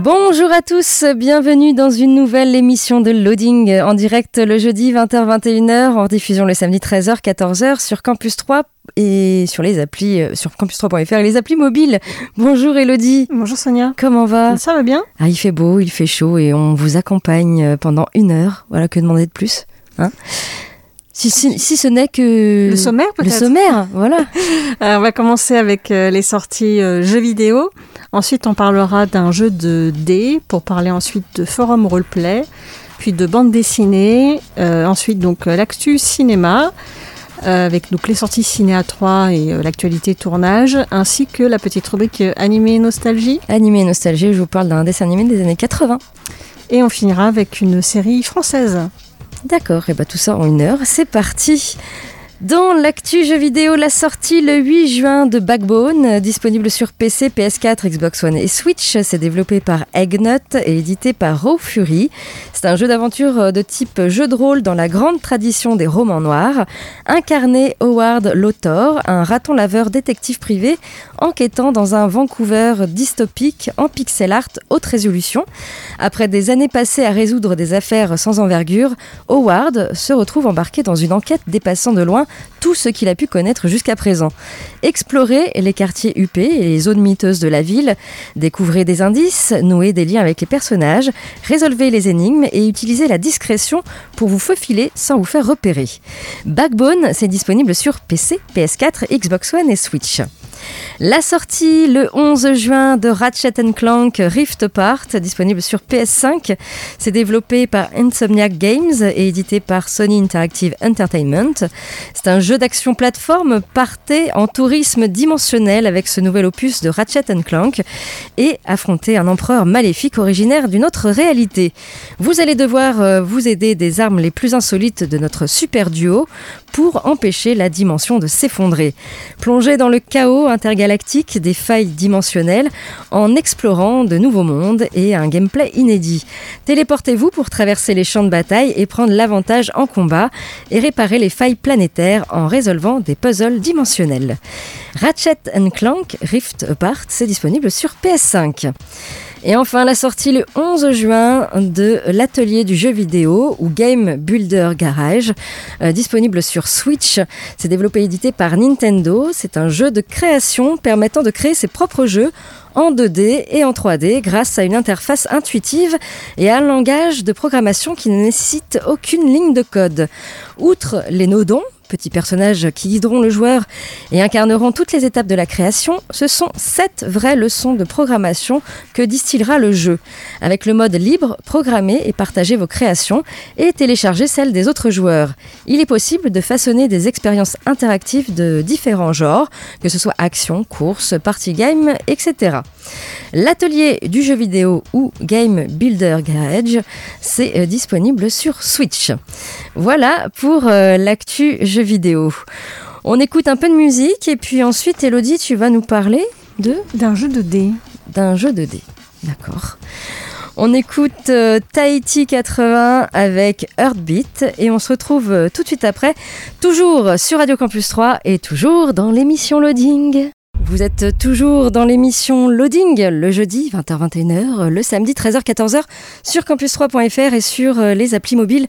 Bonjour à tous, bienvenue dans une nouvelle émission de Loading en direct le jeudi 20h-21h, en diffusion le samedi 13h-14h sur Campus 3 et sur les applis, euh, sur campus3.fr et les applis mobiles. Bonjour Elodie. Bonjour Sonia. Comment va? Ça va bien? Ah, il fait beau, il fait chaud et on vous accompagne euh, pendant une heure. Voilà, que demander de plus hein? Si, si, si ce n'est que... Le sommaire Le peut-être sommaire, voilà. On va commencer avec euh, les sorties euh, jeux vidéo. Ensuite, on parlera d'un jeu de dés pour parler ensuite de forum roleplay, puis de bande dessinée. Euh, ensuite, donc l'actu cinéma. avec donc les sorties ciné à 3 et l'actualité tournage, ainsi que la petite rubrique animé nostalgie. Animé et nostalgie, je vous parle d'un dessin animé des années 80. Et on finira avec une série française. D'accord, et bah tout ça en une heure, c'est parti dans l'actu jeu vidéo, la sortie le 8 juin de Backbone, euh, disponible sur PC, PS4, Xbox One et Switch. C'est développé par Eggnut et édité par Raw Fury. C'est un jeu d'aventure euh, de type jeu de rôle dans la grande tradition des romans noirs. Incarné Howard Lothor, un raton laveur détective privé enquêtant dans un Vancouver dystopique en pixel art haute résolution. Après des années passées à résoudre des affaires sans envergure, Howard se retrouve embarqué dans une enquête dépassant de loin tout ce qu'il a pu connaître jusqu'à présent. Explorez les quartiers huppés et les zones miteuses de la ville, découvrez des indices, nouez des liens avec les personnages, résolvez les énigmes et utilisez la discrétion pour vous faufiler sans vous faire repérer. Backbone, c'est disponible sur PC, PS4, Xbox One et Switch. La sortie le 11 juin de Ratchet Clank Rift Apart, disponible sur PS5. C'est développé par Insomniac Games et édité par Sony Interactive Entertainment. C'est un jeu d'action plateforme partez en tourisme dimensionnel avec ce nouvel opus de Ratchet Clank et affronter un empereur maléfique originaire d'une autre réalité. Vous allez devoir euh, vous aider des armes les plus insolites de notre super duo pour empêcher la dimension de s'effondrer. Plongez dans le chaos intergalactique des failles dimensionnelles en explorant de nouveaux mondes et un gameplay inédit. Téléportez-vous pour traverser les champs de bataille et prendre l'avantage en combat et réparer les failles planétaires en résolvant des puzzles dimensionnels. Ratchet Clank Rift Apart, c'est disponible sur PS5. Et enfin, la sortie le 11 juin de l'atelier du jeu vidéo ou Game Builder Garage, euh, disponible sur Switch. C'est développé et édité par Nintendo. C'est un jeu de création permettant de créer ses propres jeux en 2D et en 3D grâce à une interface intuitive et à un langage de programmation qui ne nécessite aucune ligne de code. Outre les nodons, petits personnages qui guideront le joueur et incarneront toutes les étapes de la création, ce sont sept vraies leçons de programmation que distillera le jeu. Avec le mode libre, programmez et partagez vos créations et téléchargez celles des autres joueurs. Il est possible de façonner des expériences interactives de différents genres, que ce soit action, course, party game, etc. L'atelier du jeu vidéo ou Game Builder Garage, c'est euh, disponible sur Switch. Voilà pour euh, l'actu jeu vidéo. On écoute un peu de musique et puis ensuite, Elodie, tu vas nous parler de D'un jeu de dés. d'un jeu de dés. D'accord. On écoute euh, Tahiti 80 avec Heartbeat et on se retrouve euh, tout de suite après, toujours sur Radio Campus 3 et toujours dans l'émission Loading. Vous êtes toujours dans l'émission Loading, le jeudi 20h-21h, le samedi 13h-14h sur campus3.fr et sur euh, les applis mobiles.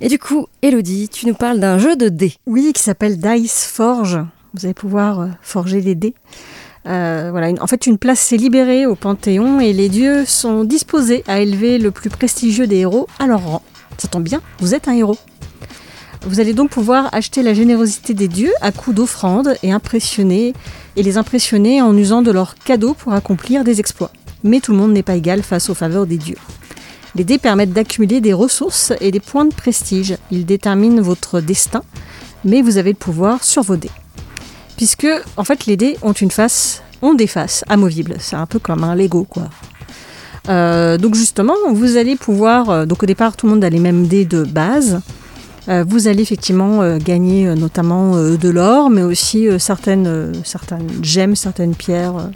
Et du coup, Elodie, tu nous parles d'un jeu de dés. Oui, qui s'appelle Dice Forge. Vous allez pouvoir euh, forger des dés. Euh, voilà, en fait, une place s'est libérée au Panthéon et les dieux sont disposés à élever le plus prestigieux des héros à leur rang. Ça tombe bien, vous êtes un héros. Vous allez donc pouvoir acheter la générosité des dieux à coups d'offrandes et impressionner et les impressionner en usant de leurs cadeaux pour accomplir des exploits. Mais tout le monde n'est pas égal face aux faveurs des dieux. Les dés permettent d'accumuler des ressources et des points de prestige. Ils déterminent votre destin, mais vous avez le pouvoir sur vos dés. Puisque, en fait, les dés ont une face, ont des faces amovibles. C'est un peu comme un Lego, quoi. Euh, donc justement, vous allez pouvoir, euh, donc au départ tout le monde a les mêmes dés de base. Euh, vous allez effectivement gagner notamment de l'or, mais aussi certaines, gemmes, certaines pierres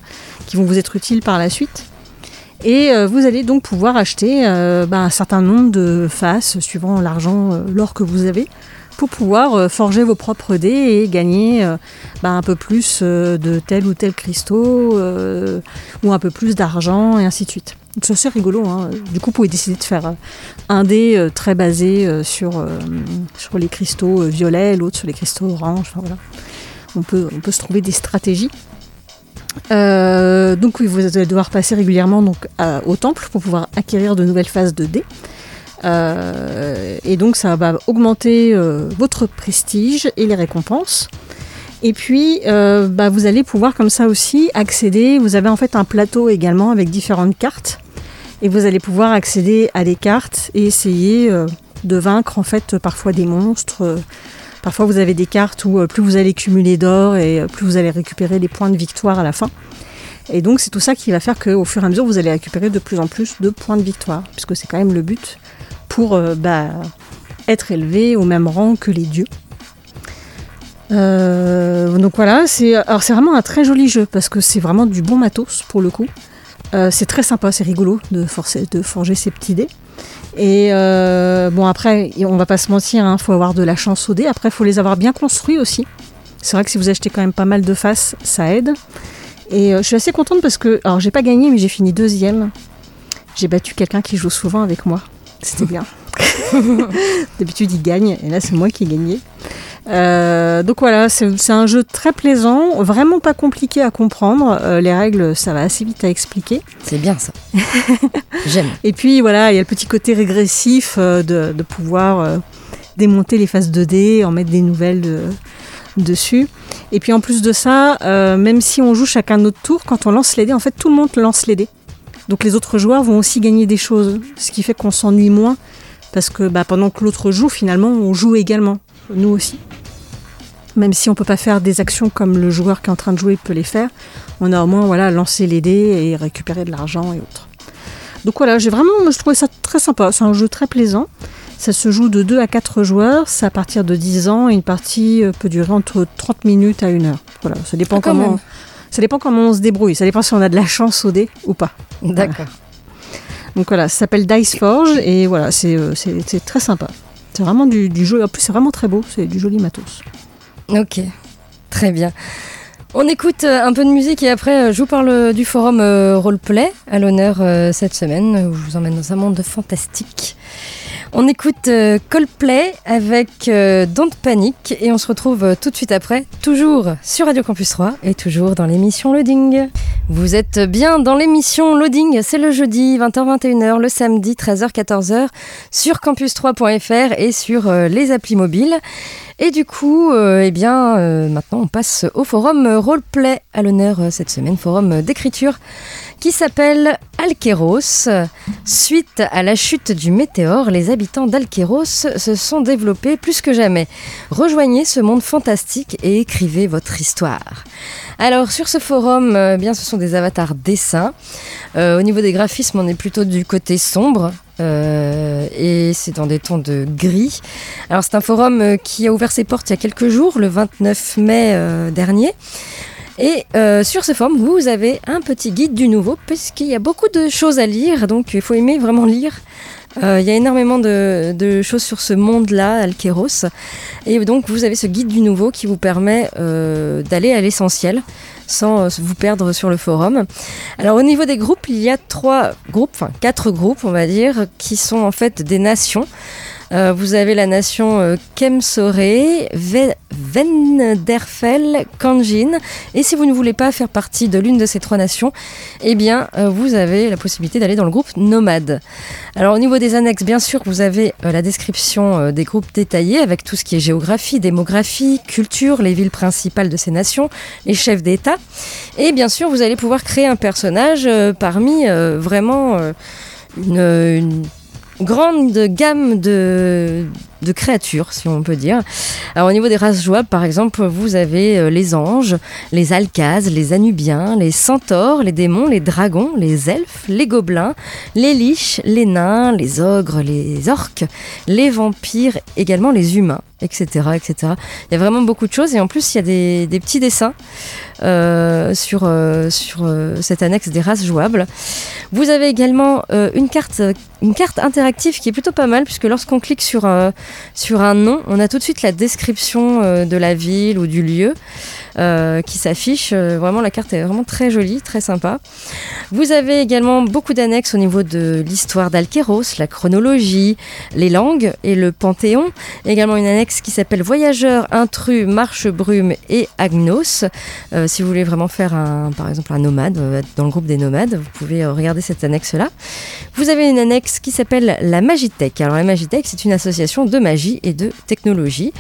qui vont vous être utiles par la suite. Et vous allez donc pouvoir acheter bah, un certain nombre de faces suivant l'argent, l'or que vous avez, pour pouvoir forger vos propres dés et gagner bah, un peu plus de tel ou tel cristaux ou un peu plus d'argent et ainsi de suite. C'est assez rigolo. Hein. Du coup, vous pouvez décider de faire un dé euh, très basé euh, sur, euh, les cristaux violets, l'autre sur les cristaux orange. voilà. on, peut, se trouver des stratégies. donc vous allez devoir passer régulièrement donc, au temple pour pouvoir acquérir de nouvelles phases de dés. Et donc ça va augmenter votre prestige et les récompenses. Et puis, bah, vous allez pouvoir comme ça aussi accéder. Vous avez en fait un plateau également avec différentes cartes et vous allez pouvoir accéder à des cartes et essayer euh, de vaincre en fait parfois des monstres. Parfois vous avez des cartes où euh, plus vous allez cumuler d'or et euh, plus vous allez récupérer des points de victoire à la fin. Et donc c'est tout ça qui va faire qu'au fur et à mesure vous allez récupérer de plus en plus de points de victoire, puisque c'est quand même le but pour bah, être élevé au même rang que les dieux. donc voilà, c'est vraiment un très joli jeu parce que c'est vraiment du bon matos pour le coup. Euh, c'est très sympa, c'est rigolo de, forger ces petits dés. Et euh, bon, après, on va pas se mentir, il hein, faut avoir de la chance au dé. Après, il faut les avoir bien construits aussi. C'est vrai que si vous achetez quand même pas mal de faces, ça aide. Et euh, je suis assez contente parce que, alors j'ai pas gagné, mais j'ai fini deuxième. J'ai battu quelqu'un qui joue souvent avec moi. C'était bien. D'habitude, il gagne, et là, c'est moi qui ai gagné. Euh, donc voilà, c'est un jeu très plaisant, vraiment pas compliqué à comprendre. Euh, les règles, ça va assez vite à expliquer. C'est bien ça. J'aime. Et puis voilà, il y a le petit côté régressif euh, de, pouvoir démonter les phases 2D, en mettre des nouvelles dessus. Et puis en plus de ça, même si on joue chacun notre tour, quand on lance les dés, en fait tout le monde lance les dés. Donc les autres joueurs vont aussi gagner des choses, ce qui fait qu'on s'ennuie moins parce que bah, pendant que l'autre joue, finalement, on joue également, nous aussi. Même si on ne peut pas faire des actions comme le joueur qui est en train de jouer peut les faire, on a au moins voilà, lancé les dés et récupéré de l'argent et autres. Donc voilà, j'ai vraiment, je trouvais ça très sympa. C'est un jeu très plaisant. Ça se joue de 2 à 4 joueurs, c'est à partir de 10 ans et une partie euh, peut durer entre 30 minutes à 1 heure. Voilà, ça dépend ah, comment. Ça dépend comment on se débrouille, ça dépend si on a de la chance au dé ou pas. D'accord. Donc voilà, ça s'appelle Dice Forge et voilà, c'est euh, très sympa. C'est vraiment du, jeu, en plus c'est vraiment très beau, c'est du joli matos. Ok, très bien. On écoute euh, un peu de musique et après euh, je vous parle du forum Roleplay à l'honneur cette semaine où je vous emmène dans un monde fantastique. On écoute euh, Coldplay avec euh, Don't Panic et on se retrouve euh, tout de suite après, toujours sur Radio Campus 3 et toujours dans l'émission Loading. Vous êtes bien dans l'émission Loading, c'est le jeudi 20h-21h, le samedi 13h-14h sur campus3.fr et sur les applis mobiles. Et du coup, eh bien, maintenant on passe au forum Roleplay à l'honneur cette semaine, forum d'écriture qui s'appelle Alkeros. Suite à la chute du météore, les habitants d'Alkeros se sont développés plus que jamais. Rejoignez ce monde fantastique et écrivez votre histoire. Alors sur ce forum, euh, bien ce sont des avatars dessins. Euh, au niveau des graphismes, on est plutôt du côté sombre. Euh, et c'est dans des tons de gris. Alors c'est un forum qui a ouvert ses portes il y a quelques jours, le 29 mai dernier. Et sur ce forum, vous avez un petit guide du nouveau, puisqu'il y a beaucoup de choses à lire, donc il faut aimer vraiment lire. Euh, il y a énormément de, choses sur ce monde-là, Alkeros. Et donc vous avez ce guide du nouveau qui vous permet euh, d'aller à l'essentiel sans vous perdre sur le forum. Alors au niveau des groupes, il y a trois groupes, enfin quatre groupes on va dire, qui sont en fait des nations. Euh, vous avez la nation euh, Kemsore, Venderfell, Kanjin. Et si vous ne voulez pas faire partie de l'une de ces trois nations, eh bien, euh, vous avez la possibilité d'aller dans le groupe Nomade. Alors, au niveau des annexes, bien sûr, vous avez la description des groupes détaillés avec tout ce qui est géographie, démographie, culture, les villes principales de ces nations, les chefs d'État. Et bien sûr, vous allez pouvoir créer un personnage parmi vraiment une grande gamme de, créatures, si on peut dire. Alors, au niveau des races jouables, par exemple, vous avez euh, les anges, les alcazes, les anubiens, les centaures, les démons, les dragons, les elfes, les gobelins, les liches, les nains, les ogres, les orques, les vampires, également les humains, etc., etc. Il y a vraiment beaucoup de choses et en plus, il y a des, petits dessins sur, euh, sur euh, cette annexe des races jouables. Vous avez également euh, une, carte, interactive qui est plutôt pas mal puisque lorsqu'on clique sur, euh, un nom, on a tout de suite la description euh, de la ville ou du lieu euh, qui s'affiche. Euh, vraiment, la carte est vraiment très jolie, très sympa. Vous avez également beaucoup d'annexes au niveau de l'histoire d'Alkéros, la chronologie, les langues et le panthéon. Également une annexe qui s'appelle Voyageurs, intrus, marche brume et agnos. Euh, si vous voulez vraiment faire un, par exemple un nomade, euh, être dans le groupe des nomades, vous pouvez euh, regarder cette annexe-là. Vous avez une annexe qui s'appelle la Magitech. Alors la Magitech, c'est une association de magie et de technologie.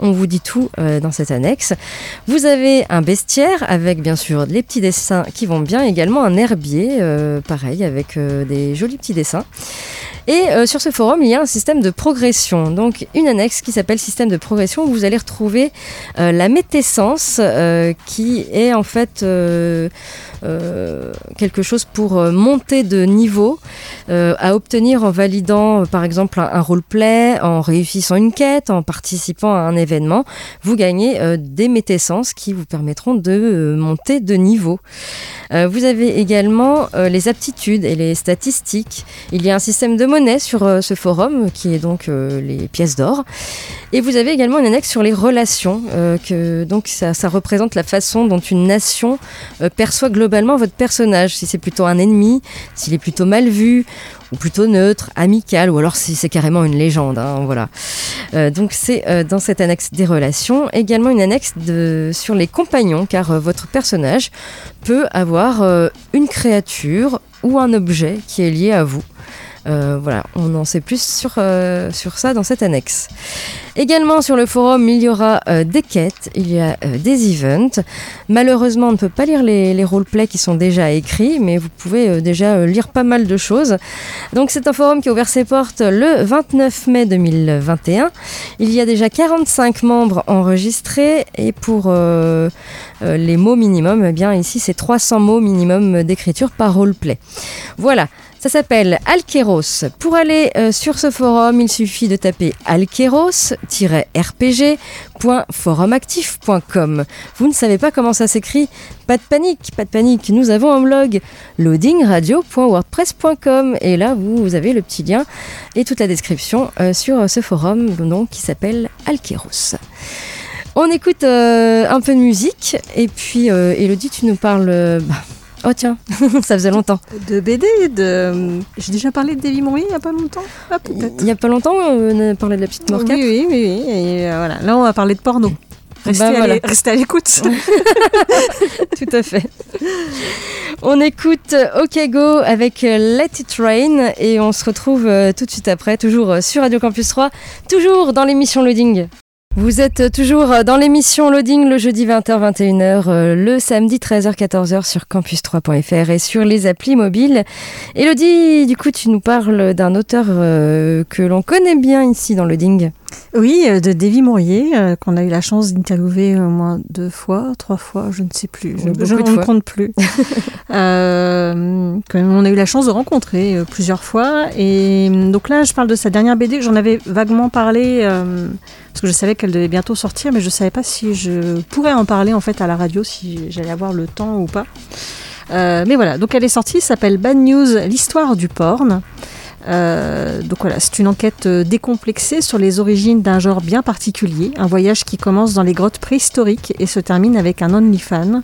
On vous dit tout euh, dans cette annexe. Vous avez un bestiaire avec bien sûr les petits dessins qui vont bien, également un herbier, euh, pareil, avec euh, des jolis petits dessins. Et euh, sur ce forum, il y a un système de progression. Donc une annexe qui s'appelle système de progression où vous allez retrouver euh, la métessence euh, qui est en fait quelque chose pour monter de niveau à obtenir en validant par exemple un, un roleplay, en réussissant une quête, en participant à un événement. Vous gagnez des métessences qui vous permettront de monter de niveau. Vous avez également les aptitudes et les statistiques. Il y a un système de monnaie sur euh, ce forum qui est donc euh, les pièces d'or. Et vous avez également une annexe sur les relations. euh, que, donc ça, représente la façon dont une nation perçoit globalement votre personnage. Si c'est plutôt un ennemi, s'il est plutôt mal vu ou plutôt neutre, amical, ou alors si c'est carrément une légende. hein, voilà. Donc c'est dans cette annexe des relations. Également une annexe de, sur les compagnons, car votre personnage peut avoir une créature ou un objet qui est lié à vous. Euh, voilà, on en sait plus sur, euh, sur ça dans cette annexe. Également sur le forum, il y aura euh, des quêtes, il y a des events. Malheureusement, on ne peut pas lire les, roleplays qui sont déjà écrits, mais vous pouvez déjà lire pas mal de choses. Donc c'est un forum qui a ouvert ses portes le 29 mai 2021. Il y a déjà 45 membres enregistrés et pour les mots minimum, eh bien ici c'est 300 mots minimum d'écriture par roleplay. Voilà. Ça s'appelle Alkeros. Pour aller euh, sur ce forum, il suffit de taper alkeros-rpg.forumactif.com. Vous ne savez pas comment ça s'écrit? Pas de panique, pas de panique. Nous avons un blog loadingradio.wordpress.com et là vous, avez le petit lien et toute la description euh, sur ce forum donc, qui s'appelle Alkeros. On écoute euh, un peu de musique et puis euh, Elodie, tu nous parles. euh, bah, oh tiens, ça faisait longtemps. De BD, de... J'ai déjà parlé de Davy Mourier il n'y a pas longtemps? Ah, peut-être. Il y a pas longtemps, on a parlé de la petite Morcate. Oui, oui, oui. oui. Et euh, voilà. Là, on va parler de porno. Restez, Bah, voilà. restez à l'écoute. Tout à fait. On écoute OK Go avec euh, Let It Rain et on se retrouve euh, tout de suite après, toujours euh, sur Radio Campus 3, toujours dans l'émission Loading. Vous êtes toujours dans l'émission Loading le jeudi 20h-21h, euh, le samedi 13h-14h sur campus3.fr et sur les applis mobiles. Elodie, du coup, tu nous parles d'un auteur euh, que l'on connaît bien ici dans Loading. Oui, euh, de Davy Mourier, euh, qu'on a eu la chance d'interviewer au moins deux fois, trois fois, je ne sais plus. Je, ne fois. compte plus. euh, qu'on a eu la chance de rencontrer euh, plusieurs fois. Et donc là, je parle de sa dernière BD. J'en avais vaguement parlé parce que je savais qu'elle devait bientôt sortir, mais je ne savais pas si je pourrais en parler en fait à la radio, si j'allais avoir le temps ou pas. Mais voilà, donc elle est sortie, s'appelle Bad News, l'histoire du porn. Euh, donc voilà, c'est une enquête euh, décomplexée sur les origines d'un genre bien particulier, un voyage qui commence dans les grottes préhistoriques et se termine avec un OnlyFan.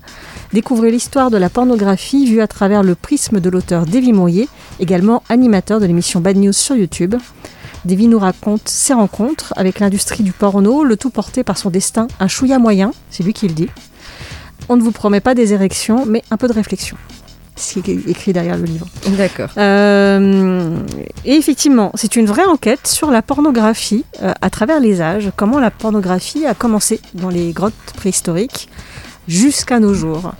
Découvrez l'histoire de la pornographie vue à travers le prisme de l'auteur Davy Mourier, également animateur de l'émission Bad News sur YouTube. Davy nous raconte ses rencontres avec l'industrie du porno, le tout porté par son destin, un chouïa moyen, c'est lui qui le dit. On ne vous promet pas des érections, mais un peu de réflexion. Ce qui est écrit derrière le livre. D'accord. Euh, et effectivement, c'est une vraie enquête sur la pornographie euh, à travers les âges, comment la pornographie a commencé dans les grottes préhistoriques, jusqu'à nos jours.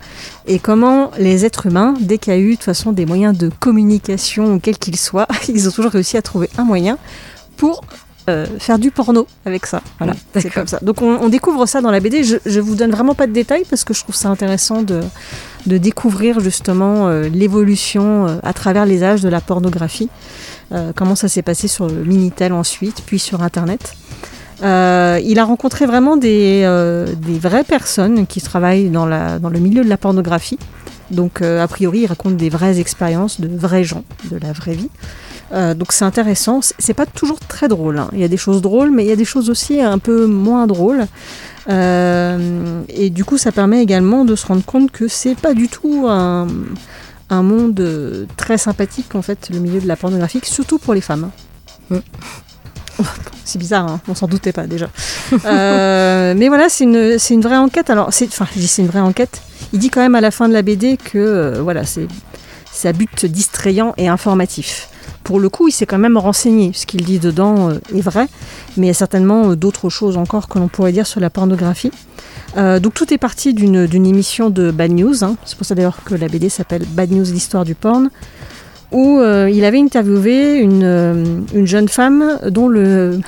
Et comment les êtres humains, dès qu'il y a eu de toute façon des moyens de communication, quels qu'ils soient, ils ont toujours réussi à trouver un moyen pour euh, faire du porno avec ça. Voilà, c'est comme ça. Donc on, on découvre ça dans la BD. Je, je vous donne vraiment pas de détails parce que je trouve ça intéressant de, de découvrir justement euh, l'évolution euh, à travers les âges de la pornographie. Comment ça s'est passé sur le Minitel ensuite, puis sur Internet. Euh, il a rencontré vraiment des, euh, des vraies personnes qui travaillent dans, la, dans le milieu de la pornographie. Donc, euh, a priori, il raconte des vraies expériences de vrais gens, de la vraie vie. Euh, donc, c'est intéressant. C'est- pas toujours très drôle. hein. Il y a des choses drôles, mais il y a des choses aussi un peu moins drôles. Euh, et du coup, ça permet également de se rendre compte que c'est pas du tout un, un monde euh, très sympathique, en fait, le milieu de la pornographie, surtout pour les femmes. Mm. C'est bizarre, hein, on s'en doutait pas déjà. Euh, mais voilà, c'est une, une vraie enquête. Alors, enfin, je dis c'est une vraie enquête. Il dit quand même à la fin de la BD que euh, voilà, c'est, c'est à but distrayant et informatif. Pour le coup, il s'est quand même renseigné. Ce qu'il dit dedans euh, est vrai, mais il y a certainement euh, d'autres choses encore que l'on pourrait dire sur la pornographie. Euh, donc tout est parti d'une, émission de Bad News. hein. C'est pour ça d'ailleurs que la BD s'appelle Bad News, l'histoire du porn où il avait interviewé une jeune femme dont le...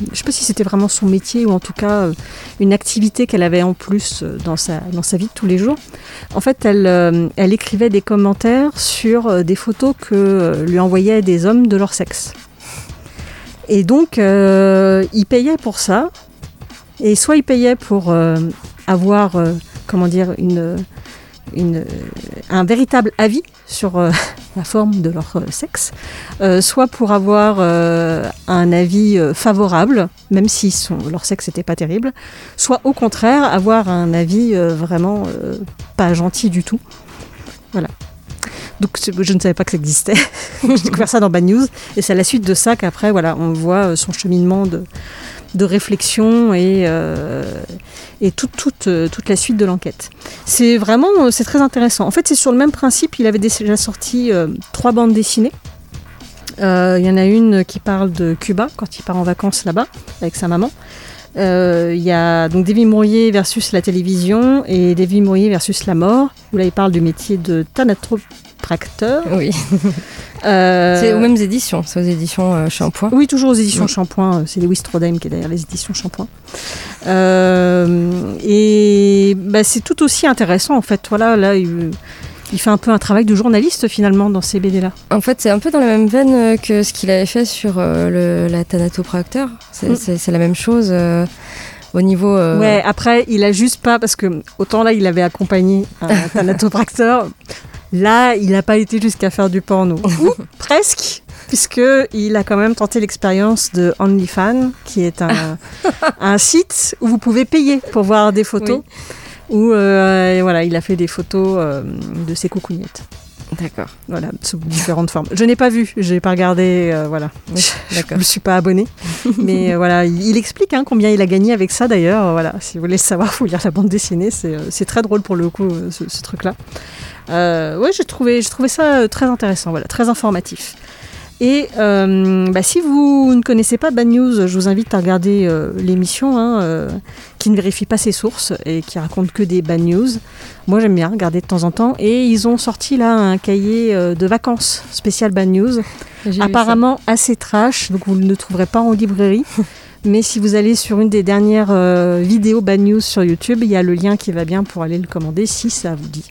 Je ne sais pas si c'était vraiment son métier ou en tout cas euh, une activité qu'elle avait en plus euh, dans sa, dans sa vie de tous les jours. En fait, elle, euh, elle écrivait des commentaires sur des photos que lui envoyaient des hommes de leur sexe. Et donc, euh, il payait pour ça. Et soit il payait pour avoir, comment dire, une, une, un véritable avis sur la forme de leur euh, sexe, euh, soit pour avoir euh, un avis favorable, même si leur sexe n'était pas terrible, soit au contraire avoir un avis vraiment pas gentil du tout. Voilà. Donc je ne savais pas que ça existait. J'ai découvert ça dans Bad News et c'est à la suite de ça qu'après voilà on voit son cheminement de, de réflexion et, euh, et toute, toute, euh, toute la suite de l'enquête. C'est vraiment euh, c'est très intéressant. En fait, c'est sur le même principe. Il avait déjà sorti trois bandes dessinées. Il y en a une qui parle de Cuba quand il part en vacances là-bas avec sa maman. Il y a donc David Mourier versus la télévision et David Mourier versus la mort. Où là, il parle du métier de thanatopracteur. Oui, Euh, c'est aux mêmes éditions, c'est aux éditions euh, Shampoing. oui, toujours aux éditions Oui. Shampoing. euh, C'est Lewis Strodheim qui est derrière les éditions Shampoing. Euh, et bah, c'est tout aussi intéressant en fait. Voilà, là, il, il fait un peu un travail de journaliste finalement dans ces BD là. En fait, c'est un peu dans la même veine que ce qu'il avait fait sur le, la Thanatopracteur. C'est Mm. la même chose au niveau. euh, Ouais, après, il a juste pas parce que autant là, il avait accompagné un thanatopracteur. Là, il n'a pas été jusqu'à faire du porno. Ou presque, puisque il a quand même tenté l'expérience de OnlyFans, qui est un, un site où vous pouvez payer pour voir des photos. Où euh, voilà, il a fait des photos euh, de ses coucougnettes. D'accord. Voilà, sous différentes formes. Je n'ai pas vu, j'ai pas regardé, euh, voilà. Je ne suis pas abonné. Mais euh, voilà, il, il explique hein, combien il a gagné avec ça d'ailleurs. Voilà, si vous voulez savoir, il faut lire la bande dessinée. C'est, très drôle pour le coup, ce, ce truc-là. Euh, ouais, j'ai trouvé, j'ai trouvé ça euh, très intéressant, voilà, très informatif. Et euh, bah, si vous ne connaissez pas Bad News, je vous invite à regarder euh, l'émission hein, euh, qui ne vérifie pas ses sources et qui raconte que des bad news. Moi j'aime bien regarder de temps en temps. Et ils ont sorti là un cahier de vacances spécial Bad News apparemment assez trash, donc vous ne le trouverez pas en librairie. Mais si vous allez sur une des dernières vidéos Bad News sur YouTube, il y a le lien qui va bien pour aller le commander si ça vous dit.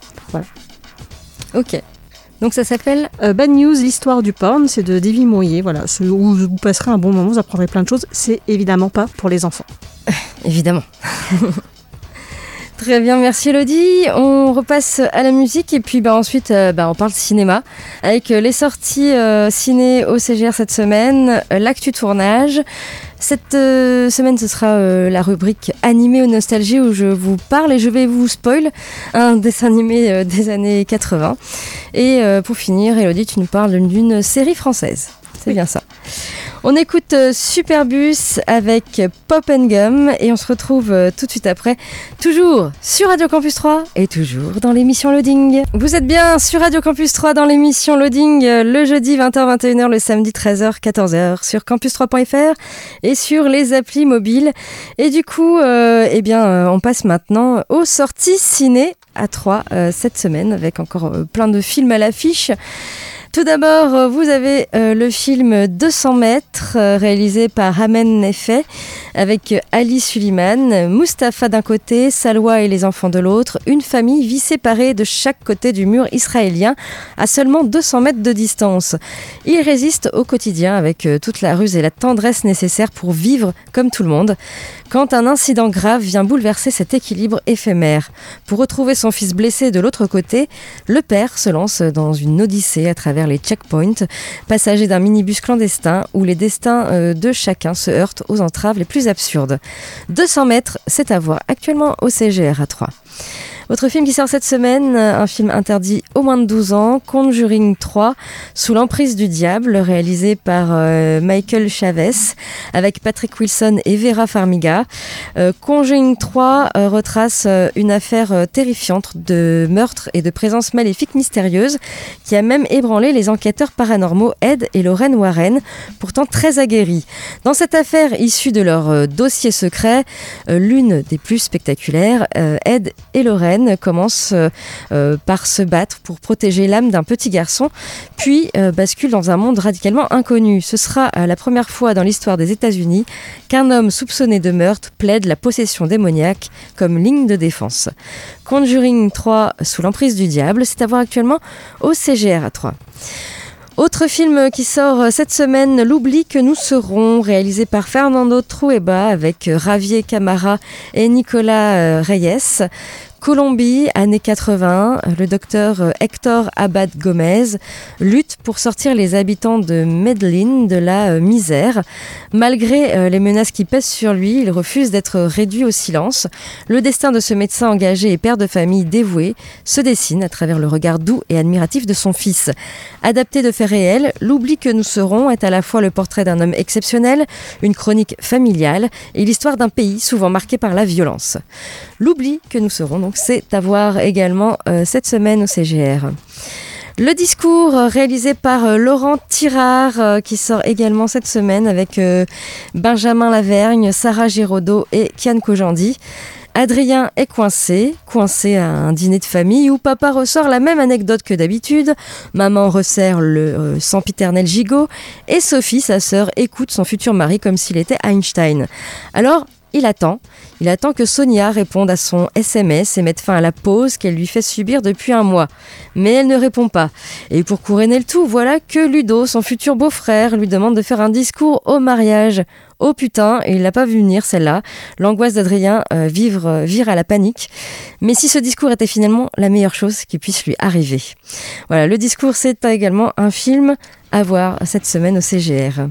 Ok. Donc ça s'appelle. Euh, Bad News, l'histoire du porn, c'est de Davy Mourier. Voilà, où vous passerez un bon moment, vous apprendrez plein de choses. C'est évidemment pas pour les enfants. Évidemment. Très bien, merci Elodie. On repasse à la musique et puis bah, ensuite euh, bah, on parle cinéma avec euh, les sorties euh, ciné au CGR cette semaine, euh, l'actu tournage. Cette euh, semaine ce sera la rubrique animé aux nostalgie où je vous parle et je vais vous spoil un dessin animé des années 80. Et pour finir, Elodie, tu nous parles d'une série française. C'est bien ça. On écoute euh, Superbus avec Pop Gum et on se retrouve euh, tout de suite après, toujours sur Radio Campus 3 et toujours dans l'émission Loading. Vous êtes bien sur Radio Campus 3 dans l'émission Loading euh, le jeudi 20h-21h, le samedi 13h-14h sur campus3.fr et sur les applis mobiles. Et du coup, eh bien, on passe maintenant aux sorties ciné à 3 cette semaine avec encore plein de films à l'affiche. Tout d'abord, euh, vous avez euh, le film 200 mètres euh, réalisé par Hamen Nefeh avec Ali Suliman, Mustapha d'un côté, Salwa et les enfants de l'autre. Une famille vit séparée de chaque côté du mur israélien à seulement 200 mètres de distance. Ils résistent au quotidien avec toute la ruse et la tendresse nécessaires pour vivre comme tout le monde quand un incident grave vient bouleverser cet équilibre éphémère. Pour retrouver son fils blessé de l'autre côté, le père se lance dans une odyssée à travers les checkpoints, passager d'un minibus clandestin où les destins euh, de chacun se heurtent aux entraves les plus absurdes. 200 mètres, c'est à voir actuellement au CGR à 3. Autre film qui sort cette semaine, un film interdit au moins de 12 ans, Conjuring 3, Sous l'emprise du diable, réalisé par euh, Michael Chavez, avec Patrick Wilson et Vera Farmiga. Euh, Conjuring 3 euh, retrace une affaire terrifiante de meurtre et de présence maléfique mystérieuse qui a même ébranlé les enquêteurs paranormaux Ed et Lorraine Warren, pourtant très aguerris. Dans cette affaire issue de leur dossier secret, l'une des plus spectaculaires, Ed et Lorraine commence euh, euh, par se battre pour protéger l'âme d'un petit garçon, puis euh, bascule dans un monde radicalement inconnu. Ce sera la première fois dans l'histoire des États-Unis qu'un homme soupçonné de meurtre plaide la possession démoniaque comme ligne de défense. Conjuring 3 sous l'emprise du diable, c'est à voir actuellement au CGR à 3. Autre film qui sort cette semaine, L'oubli que nous serons, réalisé par Fernando Trueba avec Javier Camara et Nicolas Reyes. Colombie, années 80, le docteur euh, Hector Abad Gomez lutte pour sortir les habitants de Medellin de la euh, misère. Malgré euh, les menaces qui pèsent sur lui, il refuse d'être réduit au silence. Le destin de ce médecin engagé et père de famille dévoué se dessine à travers le regard doux et admiratif de son fils. Adapté de faits réels, L'oubli que nous serons est à la fois le portrait d'un homme exceptionnel, une chronique familiale et l'histoire d'un pays souvent marqué par la violence. L'oubli que nous serons donc c'est à voir également euh, cette semaine au CGR. Le discours euh, réalisé par euh, Laurent Tirard qui sort également cette semaine avec Benjamin Lavergne, Sarah Giraudot et Kian Kojandi. Adrien est coincé, coincé à un dîner de famille où papa ressort la même anecdote que d'habitude, maman resserre le sempiternel gigot et Sophie, sa sœur, écoute son futur mari comme s'il était Einstein. Alors, il attend. Il attend que Sonia réponde à son SMS et mette fin à la pause qu'elle lui fait subir depuis un mois. Mais elle ne répond pas. Et pour couronner le tout, voilà que Ludo, son futur beau-frère, lui demande de faire un discours au mariage. Oh putain, il l'a pas vu venir celle-là. L'angoisse d'Adrien euh, vivre, vire à la panique. Mais si ce discours était finalement la meilleure chose qui puisse lui arriver. Voilà, le discours c'est également un film à voir cette semaine au CGR.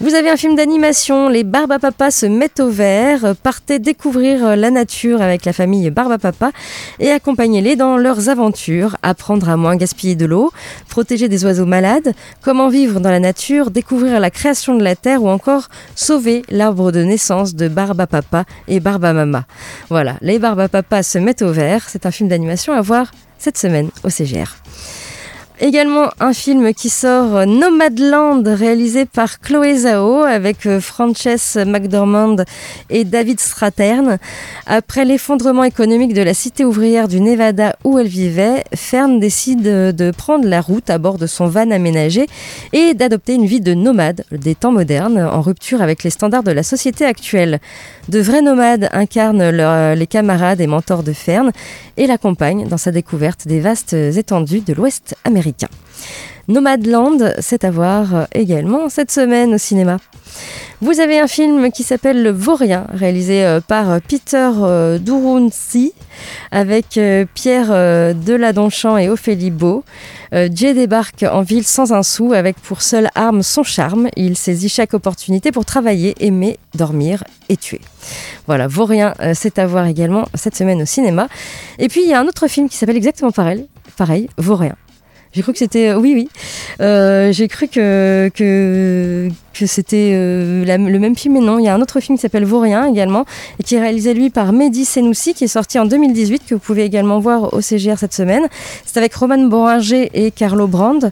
Vous avez un film d'animation, Les Barbapapa se mettent au vert. Partez découvrir la nature avec la famille Barbapapa et accompagnez-les dans leurs aventures. Apprendre à moins gaspiller de l'eau, protéger des oiseaux malades, comment vivre dans la nature, découvrir la création de la terre ou encore sauver l'arbre de naissance de Barbapapa et Barbamama. Voilà, Les Barbapapa se mettent au vert. C'est un film d'animation à voir cette semaine au CGR. Également un film qui sort euh, Nomadland réalisé par Chloé Zhao avec euh, Frances McDormand et David Stratern. Après l'effondrement économique de la cité ouvrière du Nevada où elle vivait, Fern décide de prendre la route à bord de son van aménagé et d'adopter une vie de nomade des temps modernes en rupture avec les standards de la société actuelle. De vrais nomades incarnent les camarades et mentors de Fern et l'accompagnent dans sa découverte des vastes étendues de l'Ouest américain. Nomadland, c'est à voir également cette semaine au cinéma. Vous avez un film qui s'appelle Le Vaurien, réalisé euh, par euh, Peter euh, Dourounsi, avec Pierre Deladonchamp et Ophélie Beau. Jay débarque en ville sans un sou, avec pour seule arme son charme. Il saisit chaque opportunité pour travailler, aimer, dormir et tuer. Voilà, Vaurien, c'est à voir également cette semaine au cinéma. Et puis il y a un autre film qui s'appelle exactement pareil, pareil Vaurien J'ai cru que c'était. oui, oui. J'ai cru que, que, que c'était le même film, mais non. Il y a un autre film qui s'appelle Vaurien également, et qui est réalisé lui par Mehdi Senoussi, qui est sorti en 2018, que vous pouvez également voir au CGR cette semaine. C'est avec Roman Boringer et Carlo Brand.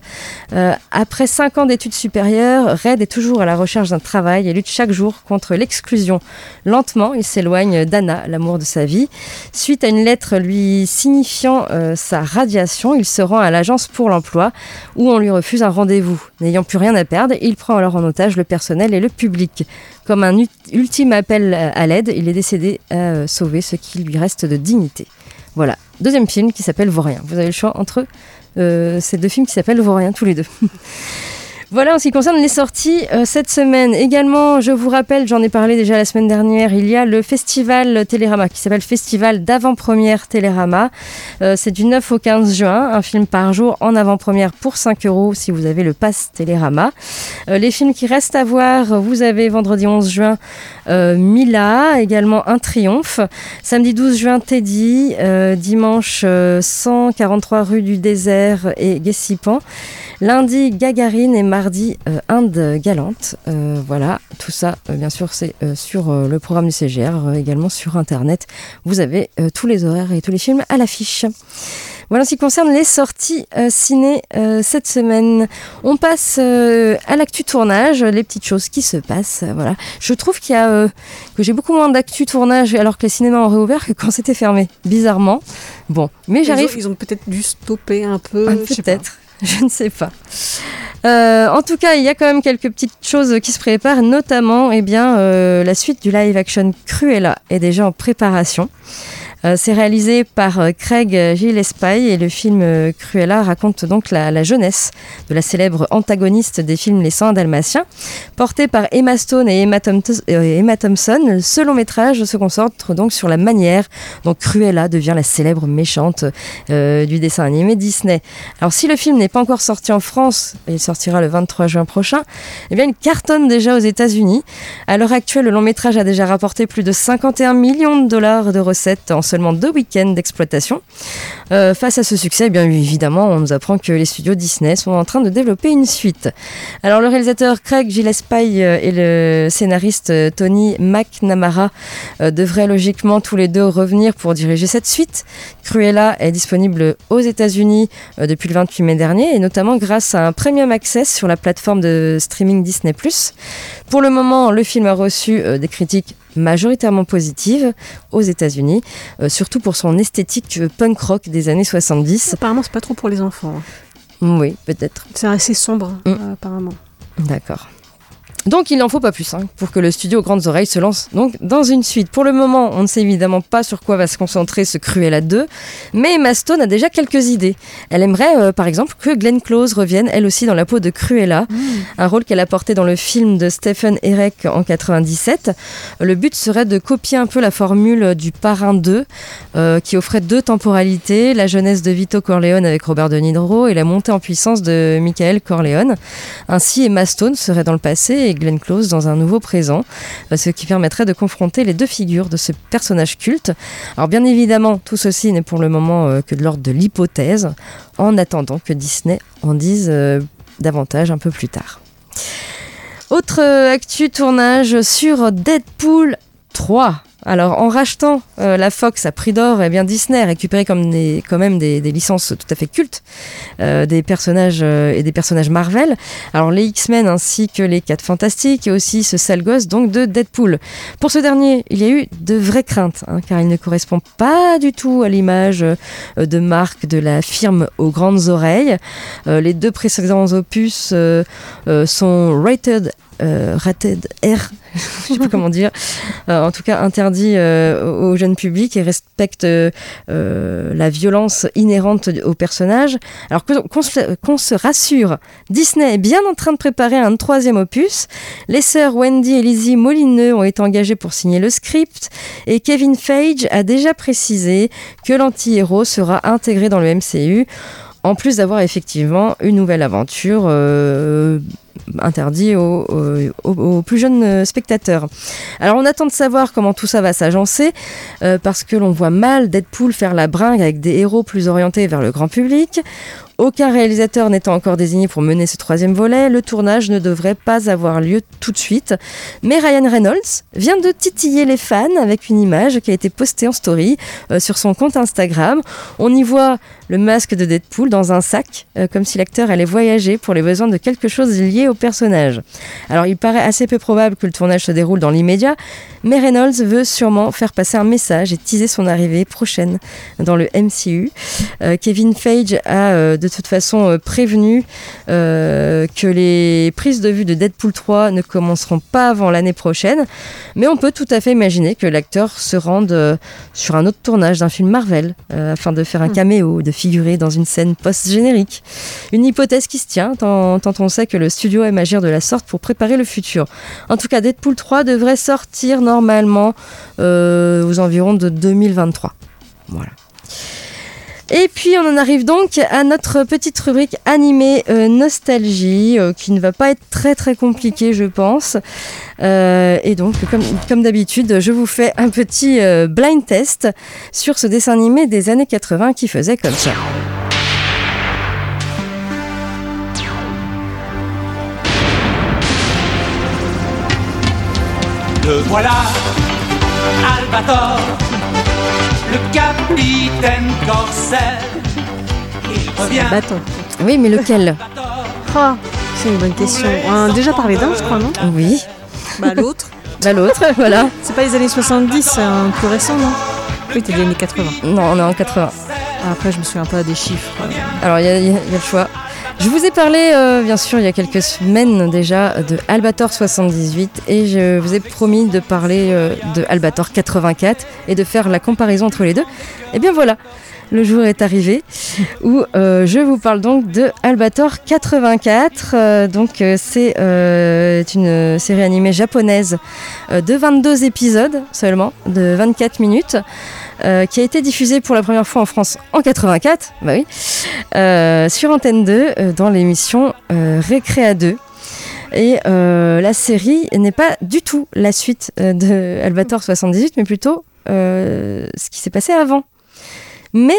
après cinq ans d'études supérieures, Red est toujours à la recherche d'un travail et lutte chaque jour contre l'exclusion. Lentement, il s'éloigne d'Anna, l'amour de sa vie. Suite à une lettre lui signifiant euh, sa radiation, il se rend à l'agence pour l'emploi où on lui refuse un rendez-vous. N'ayant plus rien à perdre, il prend alors en otage le personnel et le public. Comme un ultime appel à l'aide, il est décédé à euh, sauver ce qui lui reste de dignité. Voilà, deuxième film qui s'appelle Vaurien. Vous avez le choix entre euh, ces deux films qui s'appellent Vaurien tous les deux. Voilà en ce qui concerne les sorties euh, cette semaine. Également, je vous rappelle, j'en ai parlé déjà la semaine dernière, il y a le festival Télérama qui s'appelle Festival d'avant-première Télérama. Euh, c'est du 9 au 15 juin, un film par jour en avant-première pour 5 euros si vous avez le pass Télérama. Euh, les films qui restent à voir, vous avez vendredi 11 juin Mila, également Un Triomphe. Samedi 12 juin Teddy, dimanche 143 rue du désert et Gessipan. Lundi, Gagarine et mardi, euh, Inde galante. Euh, voilà, tout ça, euh, bien sûr, c'est sur le programme du CGR, également sur Internet. Vous avez tous les horaires et tous les films à l'affiche. Voilà en ce qui concerne les sorties ciné cette semaine. On passe à l'actu tournage, les petites choses qui se passent. voilà. Je trouve qu'il y a que j'ai beaucoup moins d'actu tournage alors que les cinémas ont réouvert que quand c'était fermé. Bizarrement. Bon, mais j'arrive. Ils ont, peut-être dû stopper un peu. Ah, peut-être. Je ne sais pas. Euh, en tout cas, il y a quand même quelques petites choses qui se préparent, notamment eh bien, euh, la suite du live action Cruella est déjà en préparation. Euh, c'est réalisé par euh, Craig Gillespie et le film euh, Cruella raconte donc la, jeunesse de la célèbre antagoniste des films Les 100 Dalmatiens. Porté par Emma Stone et Emma, Thompson, ce long métrage se concentre donc sur la manière dont Cruella devient la célèbre méchante du dessin animé Disney. Alors si le film n'est pas encore sorti en France, il sortira le 23 juin prochain, eh bien il cartonne déjà aux États-Unis. À l'heure actuelle, le long métrage a déjà rapporté plus de 51 millions de dollars de recettes en seulement deux week-ends d'exploitation. Euh, face à ce succès, eh bien évidemment, on nous apprend que les studios Disney sont en train de développer une suite. Alors le réalisateur Craig Gillespie euh, et le scénariste euh, Tony McNamara devraient logiquement tous les deux revenir pour diriger cette suite. Cruella est disponible aux États-Unis depuis le 28 mai dernier et notamment grâce à un premium access sur la plateforme de streaming Disney+. Pour le moment, le film a reçu des critiques majoritairement positive aux États-Unis, euh, surtout pour son esthétique punk rock des années 70. Apparemment, c'est pas trop pour les enfants. Hein. Oui, peut-être. C'est assez sombre, mm. euh, apparemment. D'accord. Donc il n'en faut pas plus hein, pour que le studio Grandes Oreilles se lance donc dans une suite. Pour le moment, on ne sait évidemment pas sur quoi va se concentrer ce Cruella 2, mais Emma Stone a déjà quelques idées. Elle aimerait euh, par exemple que Glenn Close revienne elle aussi dans la peau de Cruella, mmh. un rôle qu'elle a porté dans le film de Stephen Herek en 97. Le but serait de copier un peu la formule du Parrain 2 euh, qui offrait deux temporalités, la jeunesse de Vito Corleone avec Robert De Niro et la montée en puissance de Michael Corleone. Ainsi Emma Stone serait dans le passé et Glenn Close dans un nouveau présent, euh, ce qui permettrait de confronter les deux figures de ce personnage culte. Alors bien évidemment, tout ceci n'est pour le moment euh, que de l'ordre de l'hypothèse, en attendant que Disney en dise euh, davantage un peu plus tard. Autre actu tournage sur Deadpool 3. Alors, en rachetant euh, la Fox à prix d'or, eh bien Disney a récupéré comme des, quand même des, licences tout à fait cultes, euh, des personnages euh, et des personnages Marvel. Alors, les X-Men ainsi que les 4 Fantastiques et aussi ce sale gosse donc de Deadpool. Pour ce dernier, il y a eu de vraies craintes, hein, car il ne correspond pas du tout à l'image de marque de la firme aux grandes oreilles. les deux précédents opus sont rated euh, rated R, je sais pas comment dire, euh, en tout cas interdit euh, au jeune public et respecte la violence inhérente au personnage. Alors qu'on se, rassure, Disney est bien en train de préparer un troisième opus. Les sœurs Wendy et Lizzie Molineux ont été engagées pour signer le script et Kevin Feige a déjà précisé que l'anti-héros sera intégré dans le MCU en plus d'avoir effectivement une nouvelle aventure interdite aux, plus jeunes euh, spectateurs. Alors on attend de savoir comment tout ça va s'agencer, euh, parce que l'on voit mal Deadpool faire la bringue avec des héros plus orientés vers le grand public. Aucun réalisateur n'étant encore désigné pour mener ce troisième volet, le tournage ne devrait pas avoir lieu tout de suite. Mais Ryan Reynolds vient de titiller les fans avec une image qui a été postée en story euh, sur son compte Instagram. On y voit le masque de Deadpool dans un sac, comme si l'acteur allait voyager pour les besoins de quelque chose lié au personnage. Alors il paraît assez peu probable que le tournage se déroule dans l'immédiat, mais Reynolds veut sûrement faire passer un message et teaser son arrivée prochaine dans le MCU. Euh, Kevin Feige a euh, de toute façon euh, prévenu euh, que les prises de vue de Deadpool 3 ne commenceront pas avant l'année prochaine, mais on peut tout à fait imaginer que l'acteur se rende sur un autre tournage d'un film Marvel afin de faire un caméo, de figurer dans une scène post-générique. Une hypothèse qui se tient tant, tant on sait que le studio aime agir de la sorte pour préparer le futur. En tout cas, Deadpool 3 devrait sortir normalement euh, aux environs de 2023. Voilà. Et puis on en arrive donc à notre petite rubrique animée euh, nostalgie euh, qui ne va pas être très très compliquée je pense. Et donc comme, comme d'habitude je vous fais un petit blind test sur ce dessin animé des années 80 qui faisait comme ça. Le voilà, Albator, le capitaine Corsair. Il revient. Bâton. Oui mais lequel Ah, c'est une bonne question. On a déjà parlé d'un, je crois, non Oui, Bah l'autre. bah l'autre voilà. C'est pas les années 70, c'est un plus récent, non Oui, t'es des années 80. Non on est en 80. Ah, Après, je me souviens pas des chiffres. Alors, y, y il y a le choix. Je vous ai parlé, euh, bien sûr, il y a quelques semaines déjà, de Albator 78 et je vous ai promis de parler euh, de Albator 84 et de faire la comparaison entre les deux. Et bien voilà, le jour est arrivé où euh, je vous parle donc de Albator 84. Euh, donc, euh, c'est euh, une série animée japonaise de 22 épisodes seulement, de 24 minutes. Euh, qui a été diffusée pour la première fois en France en 84, bah oui, euh, sur Antenne 2 euh, dans l'émission euh, Récréa 2. Et la série n'est pas du tout la suite de Albator 78, mais plutôt ce qui s'est passé avant. Mais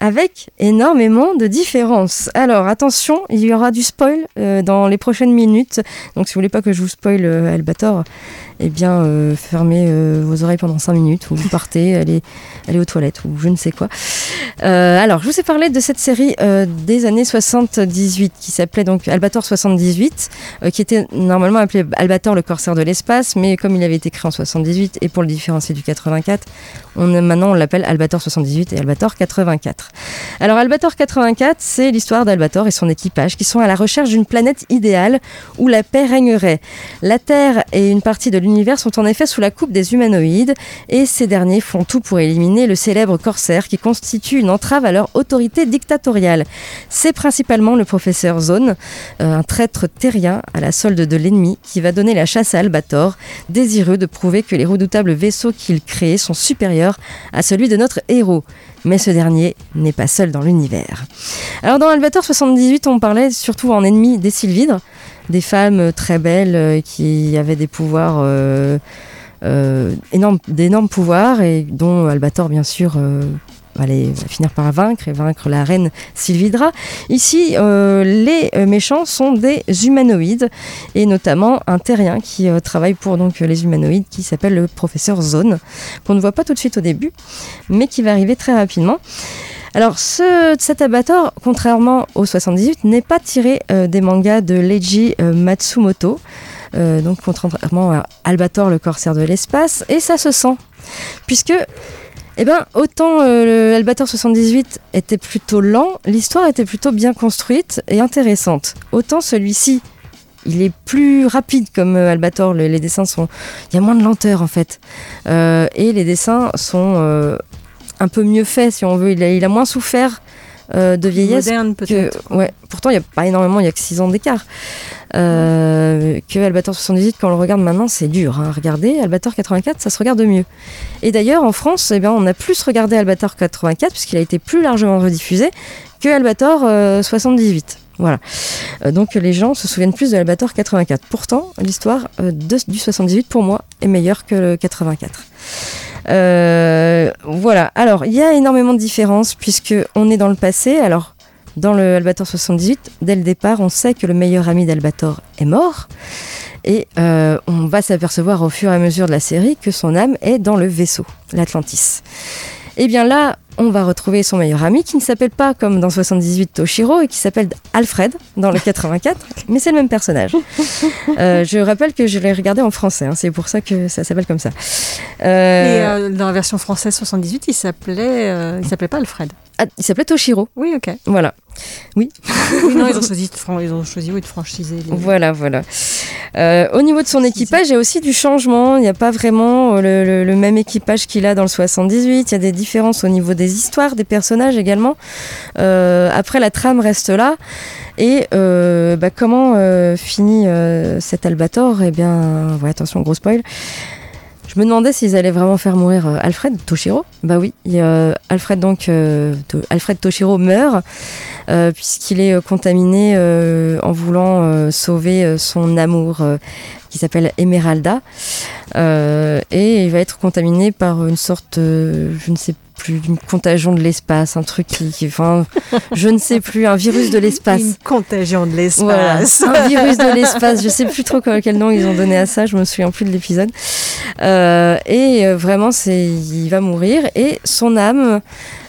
avec énormément de différences. Alors attention, il y aura du spoil euh, dans les prochaines minutes. Donc si vous voulez pas que je vous spoil euh, Albator, eh bien euh, fermez euh, vos oreilles pendant 5 minutes ou vous partez, allez, allez aux toilettes ou je ne sais quoi. Euh, alors je vous ai parlé de cette série euh, des années 78 qui s'appelait donc Albator 78, euh, qui était normalement appelé Albator le corsaire de l'espace, mais comme il avait été créé en 78 et pour le différencier du 84, on, maintenant on l'appelle Albator 78 et Albator 84. Alors Albator 84, c'est l'histoire d'Albator et son équipage qui sont à la recherche d'une planète idéale où la paix régnerait. La Terre et une partie de l'univers sont en effet sous la coupe des humanoïdes et ces derniers font tout pour éliminer le célèbre corsaire qui constitue une entrave à leur autorité dictatoriale. C'est principalement le professeur Zone, euh, un traître terrien à la solde de l'ennemi, qui va donner la chasse à Albator, désireux de prouver que les redoutables vaisseaux qu'il crée sont supérieurs à celui de notre héros. Mais ce dernier n'est pas seul dans l'univers. Alors dans Albator 78, on parlait surtout en ennemi des Sylvidres, des femmes euh, très belles euh, qui avaient des pouvoirs... euh, énormes- d'énormes pouvoirs et dont Albator bien sûr va, les- va finir par vaincre et vaincre la reine Sylvidra. Ici, euh, les euh, méchants sont des humanoïdes et notamment un terrien qui euh, travaille pour donc les humanoïdes qui s'appelle le professeur Zone qu'on ne voit pas tout de suite au début mais qui va arriver très rapidement. Alors, ce, cet Albator, contrairement au 78, n'est pas tiré des mangas de Leiji Matsumoto, donc contrairement à Albator, le corsaire de l'espace, et ça se sent, puisque, eh ben, autant euh, le Albator 78 était plutôt lent, l'histoire était plutôt bien construite et intéressante. Autant celui-ci, il est plus rapide comme euh, Albator, le- les dessins sont, il y a moins de lenteur en fait, Euh, et les dessins sont euh, un peu mieux faits si on veut. Il a, il a moins souffert de vieillesse Moderne, peut-être. ouais, pourtant, il n'y a pas énormément, il n'y a que 6 ans d'écart. Euh, que Albator 78, quand on le regarde maintenant, c'est dur. Hein. Regardez, Albator 84, ça se regarde mieux. Et d'ailleurs, en France, eh bien, on a plus regardé Albator 84, puisqu'il a été plus largement rediffusé, que Albator euh, 78. Voilà. Euh, donc les gens se souviennent plus de Albator 84. Pourtant, l'histoire euh, du 78, pour moi, est meilleure que le 84. Euh, voilà. Alors, il y a énormément de différences puisque on est dans le passé. Alors, dans le Albator 78, dès le départ, on sait que le meilleur ami d'Albator est mort. Et euh, on va s'apercevoir au fur et à mesure de la série que son âme est dans le vaisseau, l'Atlantis. Et bien là, on va retrouver son meilleur ami qui ne s'appelle pas comme dans 78 Toshiro et qui s'appelle Alfred dans le 84, mais c'est le même personnage. Euh, je rappelle que je l'ai regardé en français, hein, c'est pour ça que ça s'appelle comme ça. Euh... Euh, dans la version française 78, il s'appelait, euh, il s'appelait pas Alfred. Ah, il s'appelait Toshiro. Oui, ok. Voilà. Oui. oui non, ils ont choisi, de, ils ont choisi oui, de franchiser. Les... Voilà, voilà. Euh, au niveau de son équipage, il y a aussi du changement. Il n'y a pas vraiment le, le, le même équipage qu'il a dans le 78. Il y a des différences au niveau des histoires, des personnages également. Euh, après, la trame reste là. Et euh, bah, comment euh, finit cet Albator? Eh bien, ouais, attention, gros spoil. Je me demandais s'ils allaient vraiment faire mourir Alfred Toshiro. Bah oui, Alfred donc Alfred Toshiro meurt puisqu'il est contaminé en voulant sauver son amour qui s'appelle Emeralda et il va être contaminé par une sorte, je ne sais pas plus d'une contagion de l'espace, un truc qui, qui, enfin, je ne sais plus, un virus de l'espace. Une contagion de l'espace. Voilà, un virus de l'espace. Je sais plus trop quel nom ils ont donné à ça. Je me souviens plus de l'épisode. Euh, et vraiment, c'est, il va mourir et son âme,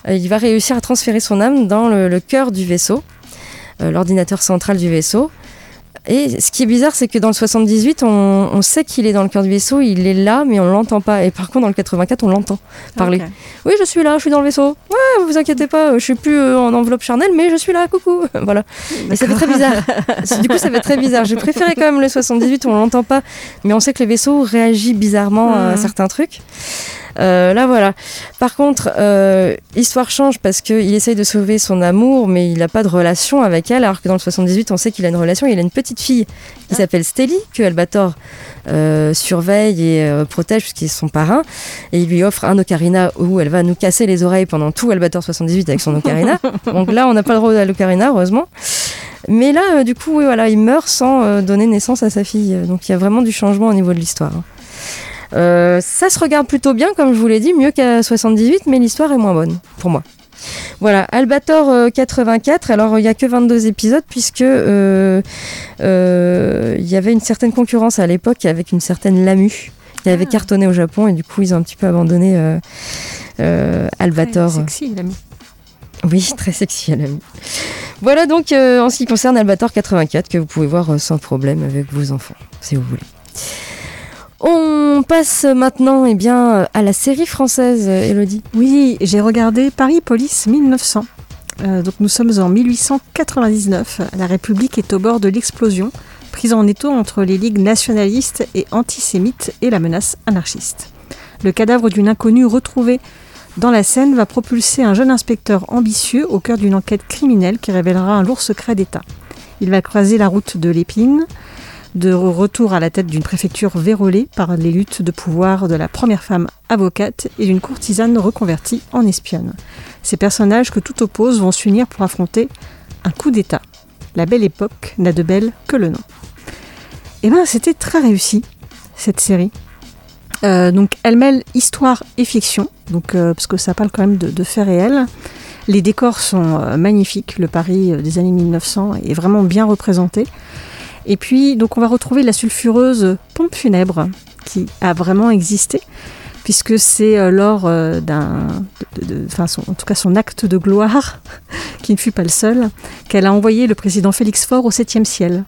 il va réussir à transférer son âme dans le, le cœur du vaisseau, euh, l'ordinateur central du vaisseau. Et ce qui est bizarre, c'est que dans le 78, on, on sait qu'il est dans le cœur du vaisseau, il est là, mais on l'entend pas. Et par contre, dans le 84, on l'entend parler. Okay. Oui, je suis là, je suis dans le vaisseau. Ouais, vous inquiétez pas, je suis plus euh, en enveloppe charnelle, mais je suis là, coucou. voilà. Mais ça fait très bizarre. du coup, ça fait très bizarre. J'ai préféré quand même le 78 où on l'entend pas, mais on sait que les vaisseaux réagissent bizarrement mmh. à certains trucs. Euh, là voilà. Par contre, euh, l'histoire change parce qu'il essaye de sauver son amour, mais il n'a pas de relation avec elle, alors que dans le 78, on sait qu'il a une relation. Il a une petite fille qui s'appelle Stelly, que Albator euh, surveille et euh, protège puisqu'il est son parrain. Et il lui offre un ocarina où elle va nous casser les oreilles pendant tout Albator 78 avec son ocarina. Donc là, on n'a pas le droit à l'ocarina, heureusement. Mais là, du coup, oui, voilà, il meurt sans donner naissance à sa fille. Donc il y a vraiment du changement au niveau de l'histoire. Euh, ça se regarde plutôt bien, comme je vous l'ai dit, mieux qu'à 78, mais l'histoire est moins bonne, pour moi. Voilà, Albator euh, 84, alors il n'y a que 22 épisodes, puisque euh, il y avait une certaine concurrence à l'époque avec une certaine Lamu, qui avait ah. cartonné au Japon, et du coup ils ont un petit peu abandonné Albator. Très sexy, Lamu. Oui, très sexy, Lamu. Voilà donc en ce qui concerne Albator 84, que vous pouvez voir sans problème avec vos enfants, si vous voulez. On passe maintenant eh bien, à la série française, Elodie. Oui, j'ai regardé Paris Police 1900. Euh, donc nous sommes en 1899. La République est au bord de l'explosion, prise en étau entre les ligues nationalistes et antisémites et la menace anarchiste. Le cadavre d'une inconnue retrouvée dans la Seine va propulser un jeune inspecteur ambitieux au cœur d'une enquête criminelle qui révélera un lourd secret d'État. Il va croiser la route de l'épine, de retour à la tête d'une préfecture vérolée par les luttes de pouvoir de la première femme avocate et d'une courtisane reconvertie en espionne. Ces personnages que tout oppose vont s'unir pour affronter un coup d'État. La belle époque n'a de belle que le nom. Et bien c'était très réussi, cette série. Euh, donc elle mêle histoire et fiction, donc, euh, parce que ça parle quand même de, de faits réels. Les décors sont euh, magnifiques, le Paris des années 1900 est vraiment bien représenté. Et puis, donc, on va retrouver la sulfureuse pompe funèbre qui a vraiment existé, puisque c'est euh, lors euh, d'un, enfin, en tout cas, son acte de gloire, qui ne fut pas le seul, qu'elle a envoyé le président Félix Faure au septième ciel.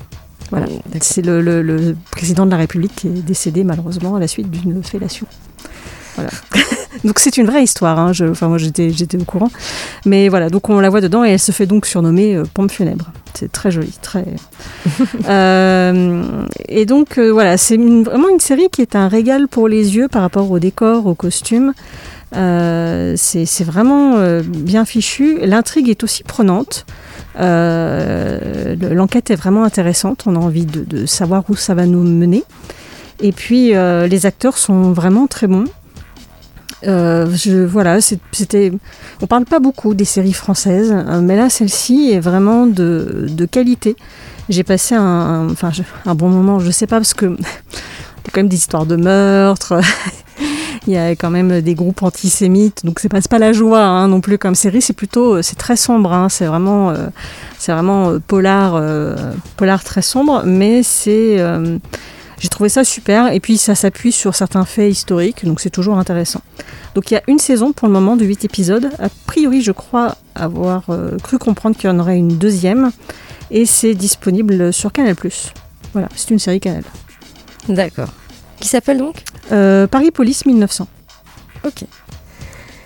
Voilà, c'est le, le, le, président de la République qui est décédé malheureusement à la suite d'une fellation. Voilà. donc c'est une vraie histoire. Hein. Je, enfin moi j'étais j'étais au courant, mais voilà. Donc on la voit dedans et elle se fait donc surnommer euh, pompe funèbre. C'est très joli, très. euh, et donc euh, voilà, c'est vraiment une série qui est un régal pour les yeux par rapport au décor, aux costumes. Euh, c'est vraiment bien fichu. L'intrigue est aussi prenante. L'enquête est vraiment intéressante. On a envie de, de, savoir où ça va nous mener. Et puis les acteurs sont vraiment très bons. Euh, je, voilà, c'était. On parle pas beaucoup des séries françaises, mais là, celle-ci est vraiment de, de qualité. J'ai passé un, un, enfin, un bon moment, je sais pas, parce que il y a quand même des histoires de meurtre. il y a quand même des groupes antisémites, donc c'est pas, pas la joie hein, non plus comme série, c'est plutôt, c'est très sombre, hein, c'est vraiment, c'est vraiment polar, polar très sombre, mais c'est j'ai trouvé ça super et puis ça s'appuie sur certains faits historiques, donc c'est toujours intéressant. Donc il y a une saison pour le moment de 8 épisodes. A priori, je crois avoir euh, cru comprendre qu'il y en aurait une deuxième et c'est disponible sur Canal+. Voilà, c'est une série Canal. D'accord. Qui s'appelle donc? Euh, Paris Police 1900. Ok.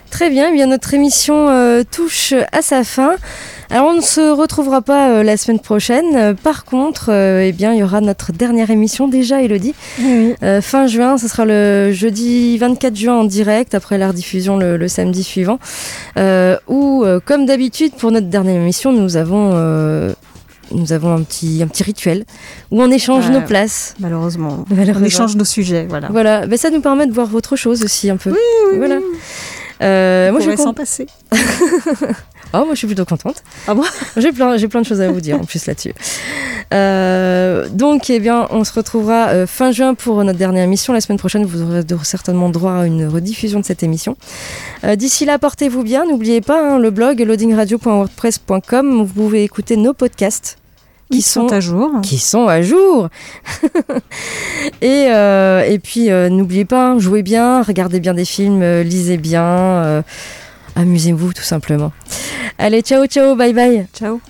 Très bien, eh bien notre émission euh, touche à sa fin. Alors on ne se retrouvera pas euh, la semaine prochaine. Euh, par contre, euh, eh bien il y aura notre dernière émission déjà, Elodie. fin juin, ce sera le jeudi 24 juin en direct après la rediffusion le, samedi suivant. où, comme d'habitude, pour notre dernière émission, nous avons nous avons un petit, un petit rituel où on échange nos places. Malheureusement. On échange nos sujets, voilà. Voilà, mais ça nous permet de voir autre chose aussi un peu. Oui, oui. Voilà. moi, je vais s'en passer. Oh, moi je suis plutôt contente. Ah bon? J'ai plein, j'ai plein de choses à vous dire en plus là-dessus. Euh, donc, eh bien, on se retrouvera euh, fin juin pour notre dernière émission. La semaine prochaine, vous aurez certainement droit à une rediffusion de cette émission. Euh, d'ici là, portez-vous bien. N'oubliez pas hein, le blog loadingradio.wordpress.com. Vous pouvez écouter nos podcasts. Qui sont, à jour. Qui sont à jour. et, et puis, n'oubliez pas, hein, jouez bien, regardez bien des films, lisez bien amusez-vous tout simplement. Allez, ciao, ciao, bye bye. Ciao.